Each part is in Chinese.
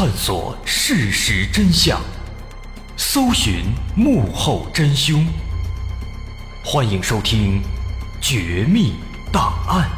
探索事实真相，搜寻幕后真凶。欢迎收听《绝密档案》。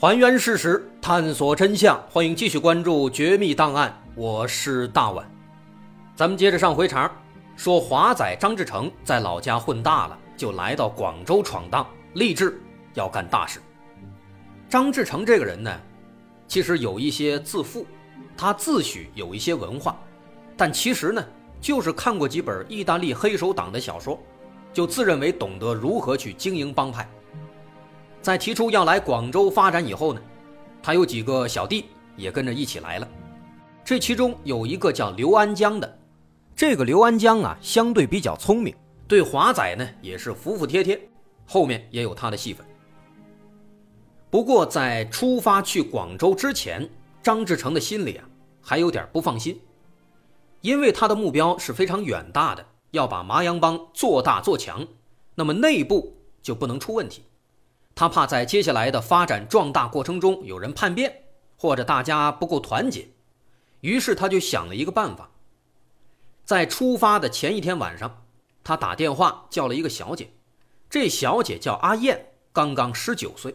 还原事实，探索真相。欢迎继续关注《绝密档案》，我是大碗。咱们接着上回茬，说华仔张志成在老家混大了，就来到广州闯荡，立志要干大事。张志成这个人呢，其实有一些自负，他自诩有一些文化，但其实呢，就是看过几本意大利黑手党的小说，就自认为懂得如何去经营帮派。在提出要来广州发展以后呢，他有几个小弟也跟着一起来了。这其中有一个叫刘安江的，这个刘安江啊，相对比较聪明，对华仔呢也是服服帖帖，后面也有他的戏份。不过在出发去广州之前，张志成的心里啊还有点不放心，因为他的目标是非常远大的，要把麻阳帮做大做强，那么内部就不能出问题。他怕在接下来的发展壮大过程中有人叛变，或者大家不够团结，于是他就想了一个办法。在出发的前一天晚上，他打电话叫了一个小姐，这小姐叫阿燕，刚刚十九岁。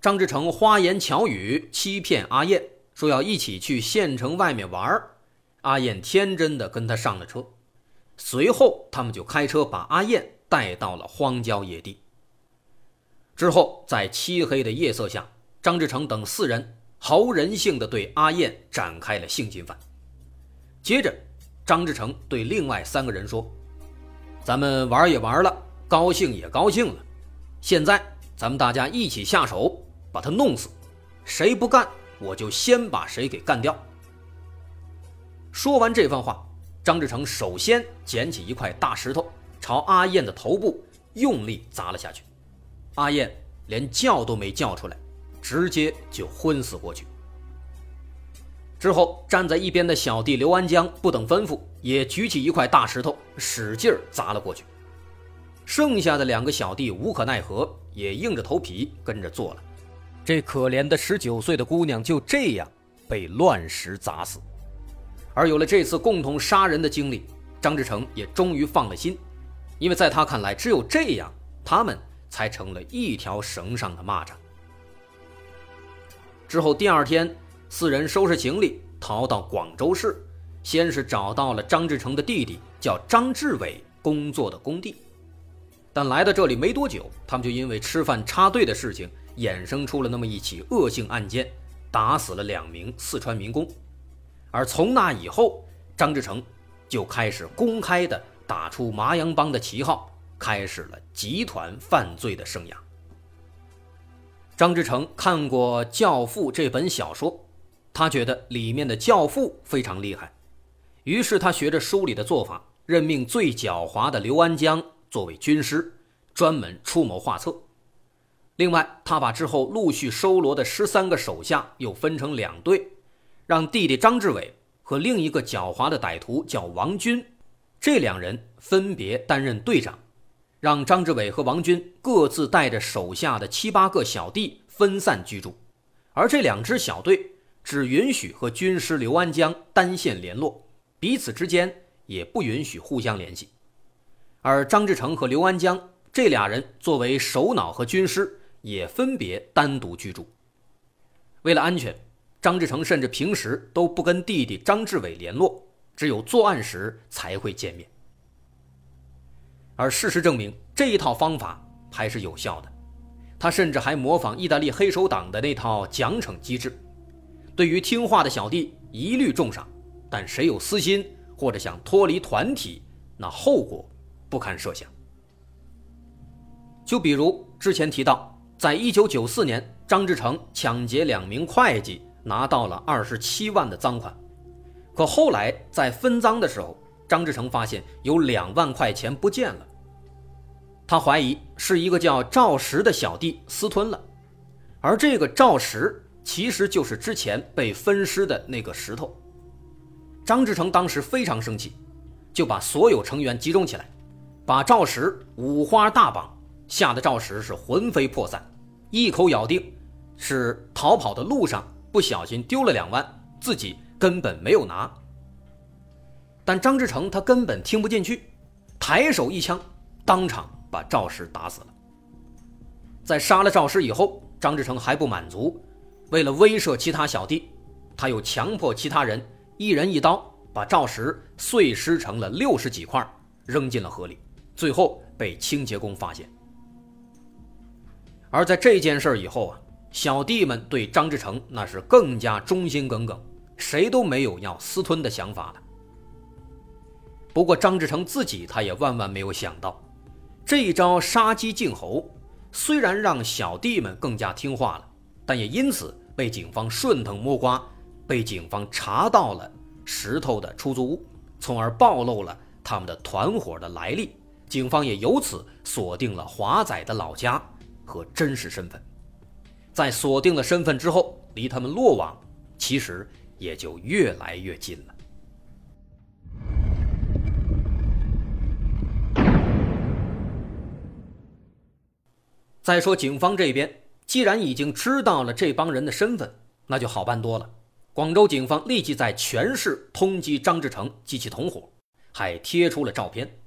张志成花言巧语欺骗阿燕，说要一起去县城外面玩阿燕天真的跟他上了车，随后他们就开车把阿燕带到了荒郊野地。之后，在漆黑的夜色下，张志成等四人毫无人性的对阿燕展开了性侵犯。接着，张志成对另外三个人说：“咱们玩也玩了，高兴也高兴了，现在咱们大家一起下手，把他弄死。谁不干，我就先把谁给干掉。”说完这番话，张志成首先捡起一块大石头，朝阿燕的头部用力砸了下去。阿燕连叫都没叫出来，直接就昏死过去。之后，站在一边的小弟刘安江不等吩咐，也举起一块大石头，使劲砸了过去。剩下的两个小弟无可奈何，也硬着头皮跟着做了。这可怜的十九岁的姑娘就这样被乱石砸死。而有了这次共同杀人的经历，张志成也终于放了心，因为在他看来，只有这样，他们。才成了一条绳上的蚂蚱。之后第二天，四人收拾行李逃到广州市，先是找到了张志成的弟弟叫张志伟工作的工地。但来到这里没多久，他们就因为吃饭插队的事情，衍生出了那么一起恶性案件，打死了两名四川民工。而从那以后，张志成就开始公开的打出麻阳帮的旗号。开始了集团犯罪的生涯。张志成看过《教父》这本小说，他觉得里面的教父非常厉害，于是他学着书里的做法，任命最狡猾的刘安江作为军师，专门出谋划策。另外，他把之后陆续收罗的十三个手下又分成两队，让弟弟张志伟和另一个狡猾的歹徒叫王军，这两人分别担任队长。让张志伟和王军各自带着手下的七八个小弟分散居住，而这两支小队只允许和军师刘安江单线联络，彼此之间也不允许互相联系。而张志成和刘安江这俩人作为首脑和军师，也分别单独居住。为了安全，张志成甚至平时都不跟弟弟张志伟联络，只有作案时才会见面。而事实证明，这一套方法还是有效的。他甚至还模仿意大利黑手党的那套奖惩机制，对于听话的小弟一律重赏，但谁有私心或者想脱离团体，那后果不堪设想。就比如之前提到，在一九九四年，张志成抢劫两名会计，拿到了二十七万的赃款，可后来在分赃的时候。张志成发现有两万块钱不见了，他怀疑是一个叫赵石的小弟私吞了，而这个赵石其实就是之前被分尸的那个石头。张志成当时非常生气，就把所有成员集中起来，把赵石五花大绑，吓得赵石是魂飞魄散，一口咬定是逃跑的路上不小心丢了两万，自己根本没有拿。但张志成他根本听不进去，抬手一枪，当场把赵石打死了。在杀了赵石以后，张志成还不满足，为了威慑其他小弟，他又强迫其他人一人一刀。把赵石碎尸成了六十几块，扔进了河里，最后被清洁工发现。而在这件事以后啊，小弟们对张志成那是更加忠心耿耿，谁都没有要私吞的想法了。不过张志成自己他也万万没有想到，这一招杀鸡儆猴，虽然让小弟们更加听话了，但也因此被警方顺藤摸瓜，被警方查到了。石头的出租屋，从而暴露了他们的团伙的来历，警方也由此锁定了华仔的老家和真实身份。在锁定了身份之后，离他们落网其实也就越来越近了。再说警方这边，既然已经知道了这帮人的身份，那就好办多了。广州警方立即在全市通缉张志成及其同伙，还贴出了照片。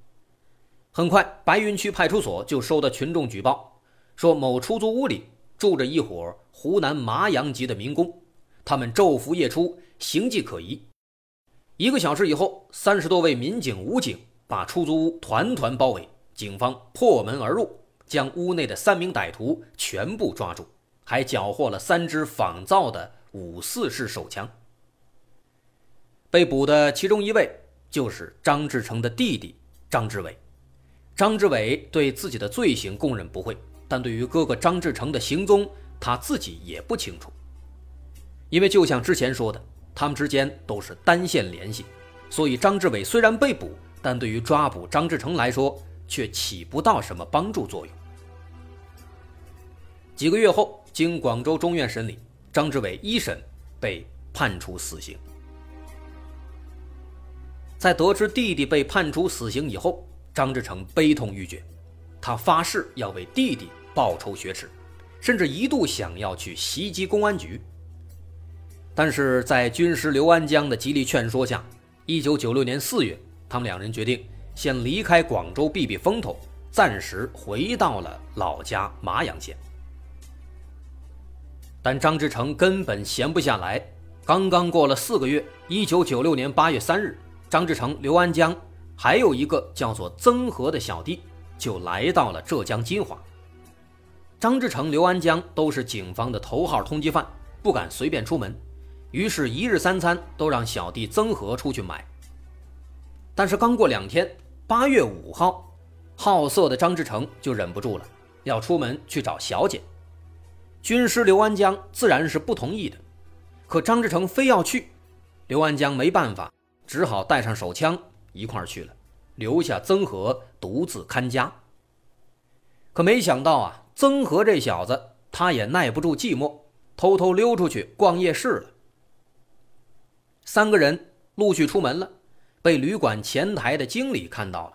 很快，白云区派出所就收到群众举报，说某出租屋里住着一伙湖南麻阳籍的民工，他们昼伏夜出，形迹可疑。一个小时以后，三十多位民警、武警把出租屋团团包围，警方破门而入，将屋内的三名歹徒全部抓住，还缴获了三支仿造的。五四式手枪。被捕的其中一位就是张志成的弟弟张志伟。张志伟对自己的罪行供认不讳，但对于哥哥张志成的行踪，他自己也不清楚。因为就像之前说的，他们之间都是单线联系，所以张志伟虽然被捕，但对于抓捕张志成来说却起不到什么帮助作用。几个月后，经广州中院审理。张志伟一审被判处死刑。在得知弟弟被判处死刑以后，张志成悲痛欲绝，他发誓要为弟弟报仇雪耻，甚至一度想要去袭击公安局。但是在军师刘安江的极力劝说下，一九九六年四月，他们两人决定先离开广州避避风头，暂时回到了老家麻阳县。但张志成根本闲不下来。刚刚过了四个月，一九九六年八月三日，张志成、刘安江还有一个叫做曾和的小弟就来到了浙江金华。张志成、刘安江都是警方的头号通缉犯，不敢随便出门，于是，一日三餐都让小弟曾和出去买。但是刚过两天，八月五号，好色的张志成就忍不住了，要出门去找小姐。军师刘安江自然是不同意的，可张志成非要去，刘安江没办法，只好带上手枪一块儿去了，留下曾和独自看家。可没想到啊，曾和这小子他也耐不住寂寞，偷偷溜出去逛夜市了。三个人陆续出门了，被旅馆前台的经理看到了。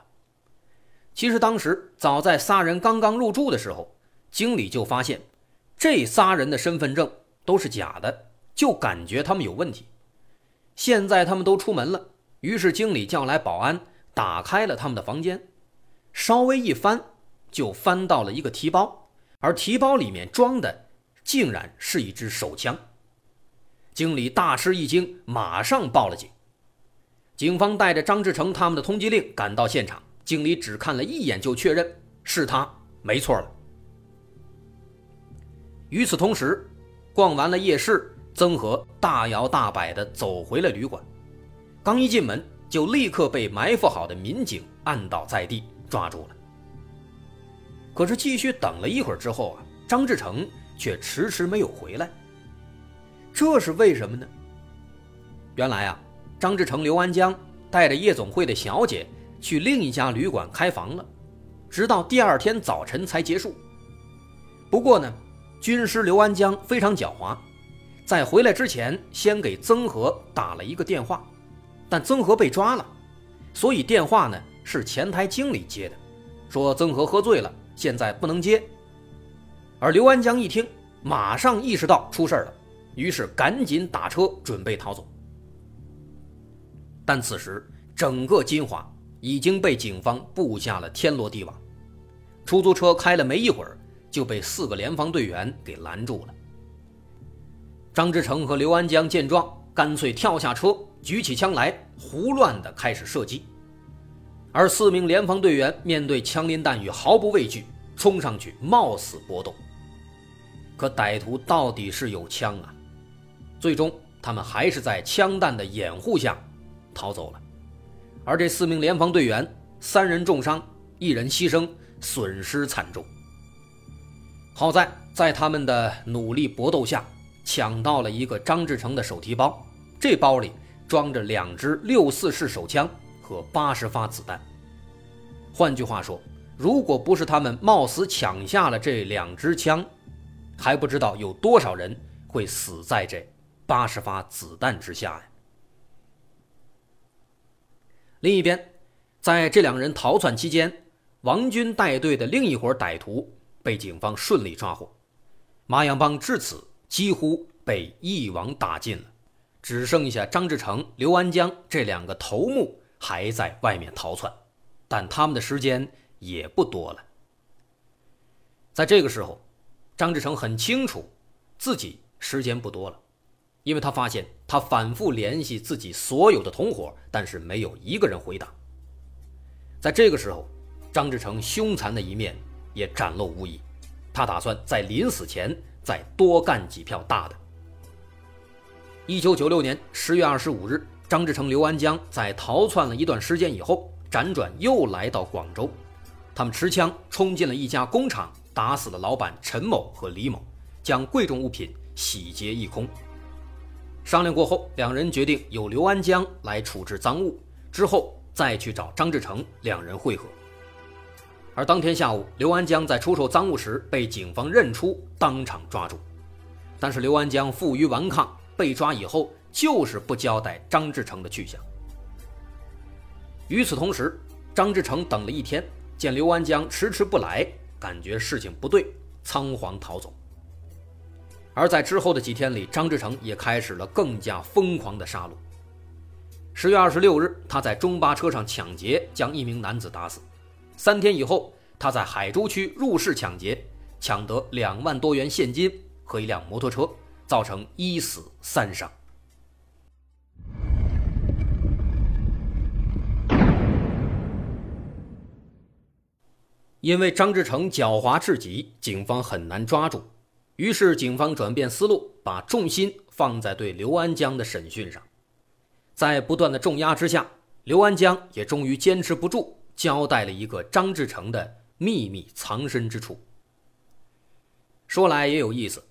其实当时早在仨人刚刚入住的时候，经理就发现。这仨人的身份证都是假的，就感觉他们有问题。现在他们都出门了，于是经理叫来保安，打开了他们的房间，稍微一翻，就翻到了一个提包，而提包里面装的竟然是一支手枪。经理大吃一惊，马上报了警。警方带着张志成他们的通缉令赶到现场，经理只看了一眼就确认是他，没错了。与此同时，逛完了夜市，曾和大摇大摆地走回了旅馆。刚一进门，就立刻被埋伏好的民警按倒在地，抓住了。可是继续等了一会儿之后啊，张志成却迟迟没有回来。这是为什么呢？原来啊，张志成、刘安江带着夜总会的小姐去另一家旅馆开房了，直到第二天早晨才结束。不过呢。军师刘安江非常狡猾，在回来之前先给曾和打了一个电话，但曾和被抓了，所以电话呢是前台经理接的，说曾和喝醉了，现在不能接。而刘安江一听，马上意识到出事了，于是赶紧打车准备逃走。但此时整个金华已经被警方布下了天罗地网，出租车开了没一会儿就被四个联防队员给拦住了。张志成和刘安江见状，干脆跳下车，举起枪来，胡乱的开始射击。而四名联防队员面对枪林弹雨毫不畏惧，冲上去冒死搏斗。可歹徒到底是有枪啊！最终，他们还是在枪弹的掩护下逃走了。而这四名联防队员，三人重伤，一人牺牲，损失惨重。好在在他们的努力搏斗下，抢到了一个张志成的手提包，这包里装着两支六四式手枪和八十发子弹。换句话说，如果不是他们冒死抢下了这两支枪，还不知道有多少人会死在这八十发子弹之下呀！另一边，在这两人逃窜期间，王军带队的另一伙歹徒被警方顺利抓获，麻阳帮至此几乎被一网打尽了，只剩下张志成、刘安江这两个头目还在外面逃窜，但他们的时间也不多了。在这个时候。张志成很清楚，自己时间不多了，因为他发现他反复联系自己所有的同伙，但是没有一个人回答。在这个时候，张志成凶残的一面也展露无遗，他打算在临死前再多干几票大的。一九九六年十月二十五日，张志成、刘安江在逃窜了一段时间以后，辗转又来到广州，他们持枪冲进了一家工厂。打死了老板陈某和李某，将贵重物品洗劫一空。商量过后，两人决定由刘安江来处置赃物，之后再去找张志成两人会合。而当天下午，刘安江在出售赃物时被警方认出，当场抓住。但是刘安江负隅顽抗，被抓以后就是不交代张志成的去向。与此同时，张志成等了一天，见刘安江迟迟不来。感觉事情不对，仓皇逃走。而在之后的几天里，张志成也开始了更加疯狂的杀戮。十月二十六日，他在中巴车上抢劫，将一名男子打死。三天以后，他在海珠区入室抢劫，抢得两万多元现金和一辆摩托车，造成一死三伤。因为张志成狡猾至极，警方很难抓住。于是，警方转变思路，把重心放在对刘安江的审讯上。在不断的重压之下，刘安江也终于坚持不住，交代了一个张志成的秘密藏身之处。说来也有意思，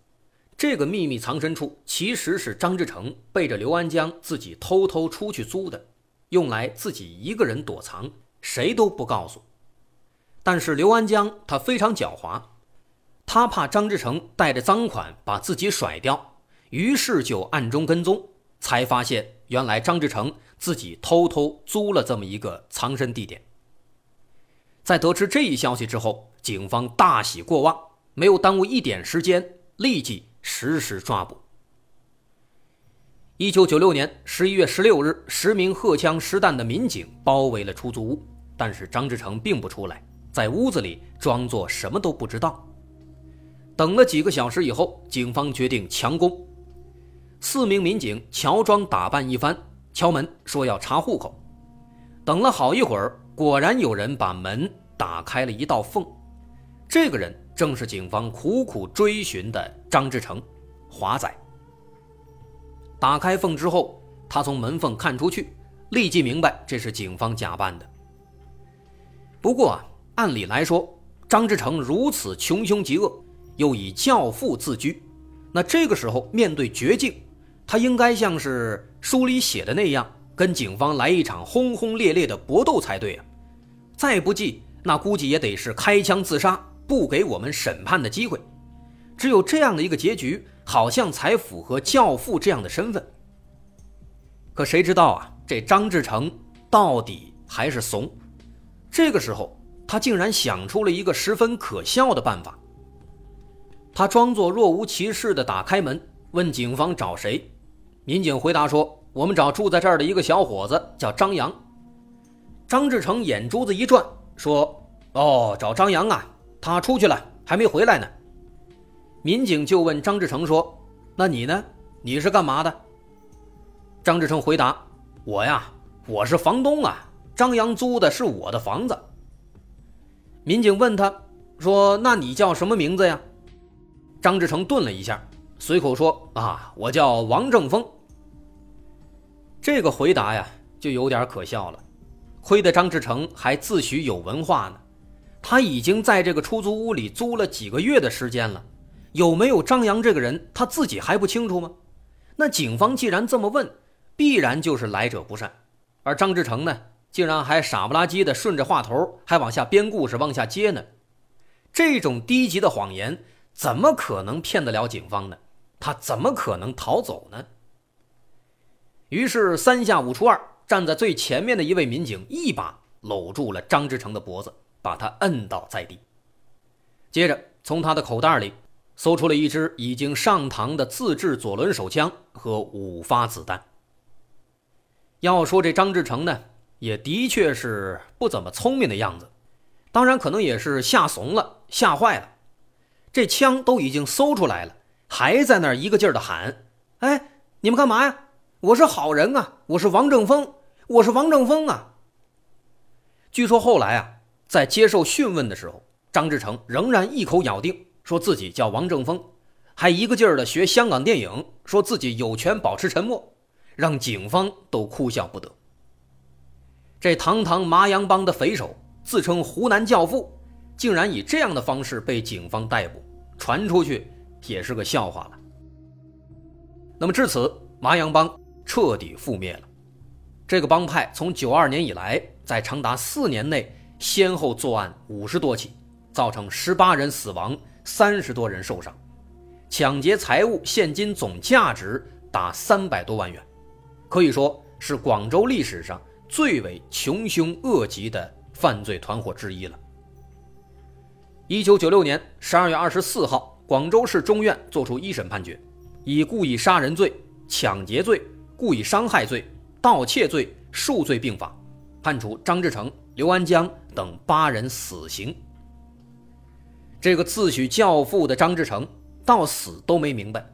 这个秘密藏身处其实是张志成背着刘安江自己偷偷出去租的，用来自己一个人躲藏，谁都不告诉。但是刘安江他非常狡猾，他怕张志成带着赃款把自己甩掉，于是就暗中跟踪，才发现原来张志成自己偷偷租了这么一个藏身地点。在得知这一消息之后，警方大喜过望，没有耽误一点时间，立即实施抓捕。一九九六年十一月十六日，十名荷枪实弹的民警包围了出租屋，但是张志成并不出来。在屋子里装作什么都不知道。等了几个小时以后，警方决定强攻。四名民警乔装打扮一番，敲门说要查户口。等了好一会儿，果然有人把门打开了一道缝。这个人正是警方苦苦追寻的张志成，华仔。打开缝之后，他从门缝看出去，立即明白这是警方假扮的。不过啊。按理来说，张志成如此穷凶极恶，又以教父自居，那这个时候面对绝境，他应该像是书里写的那样，跟警方来一场轰轰烈烈的搏斗才对啊！再不济，那估计也得是开枪自杀，不给我们审判的机会。只有这样的一个结局，好像才符合教父这样的身份。可谁知道啊，这张志成到底还是怂。这个时候，他竟然想出了一个十分可笑的办法。他装作若无其事地打开门，问警方找谁。民警回答说：“我们找住在这儿的一个小伙子，叫张扬。”张志成眼珠子一转，说：“哦，找张扬啊，他出去了，还没回来呢。”民警就问张志成说：“那你呢？你是干嘛的？”张志成回答：“我呀，我是房东啊。张扬租的是我的房子。”民警问他说：“那你叫什么名字呀？”张志成顿了一下，随口说：“啊，我叫王正峰。”这个回答呀，就有点可笑了。亏得张志成还自诩有文化呢，他已经在这个出租屋里租了几个月的时间了，有没有张扬这个人，他自己还不清楚吗？那警方既然这么问，必然就是来者不善。而张志成呢，竟然还傻不拉几的顺着话头，还往下编故事，往下接呢。这种低级的谎言，怎么可能骗得了警方呢？他怎么可能逃走呢？于是三下五除二。站在最前面的一位民警一把搂住了张志成的脖子，把他摁倒在地。接着从他的口袋里搜出了一支已经上膛的自制左轮手枪和五发子弹。要说这张志成呢，也的确是不怎么聪明的样子，当然可能也是吓怂了、吓坏了。这枪都已经搜出来了，还在那儿一个劲儿的喊：“哎，你们干嘛呀？我是好人啊，我是王正峰。”我是王正峰啊。据说后来啊，在接受讯问的时候，张志成仍然一口咬定说自己叫王正峰，还一个劲儿的学香港电影，说自己有权保持沉默，让警方都哭笑不得。这堂堂麻阳帮的匪首，自称湖南教父，竟然以这样的方式被警方逮捕，传出去也是个笑话了。那么至此，麻阳帮彻底覆灭了。这个帮派从九二年以来，在长达四年内，先后作案五十多起，造成十八人死亡，三十多人受伤，抢劫财物、现金总价值达三百多万元，可以说是广州历史上最为穷凶恶极的犯罪团伙之一了。一九九六年十二月二十四号，广州市中院作出一审判决，以故意杀人罪、抢劫罪、故意伤害罪。盗窃罪数罪并罚，判处张志成、刘安江等八人死刑。这个自诩教父的张志成到死都没明白，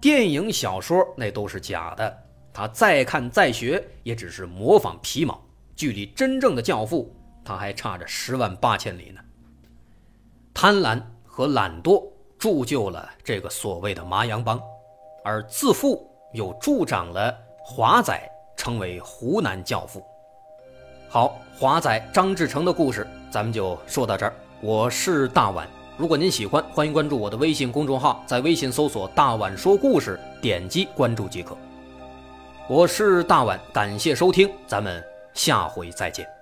电影、小说那都是假的，他再看再学也只是模仿皮毛，距离真正的教父他还差着十万八千里呢。贪婪和懒惰铸就了这个所谓的麻阳帮，而自负又助长了华仔。成为湖南教父。好，华仔张志成的故事，咱们就说到这儿。我是大碗，如果您喜欢，欢迎关注我的微信公众号，在微信搜索“大碗说故事”，点击关注即可。我是大碗，感谢收听，咱们下回再见。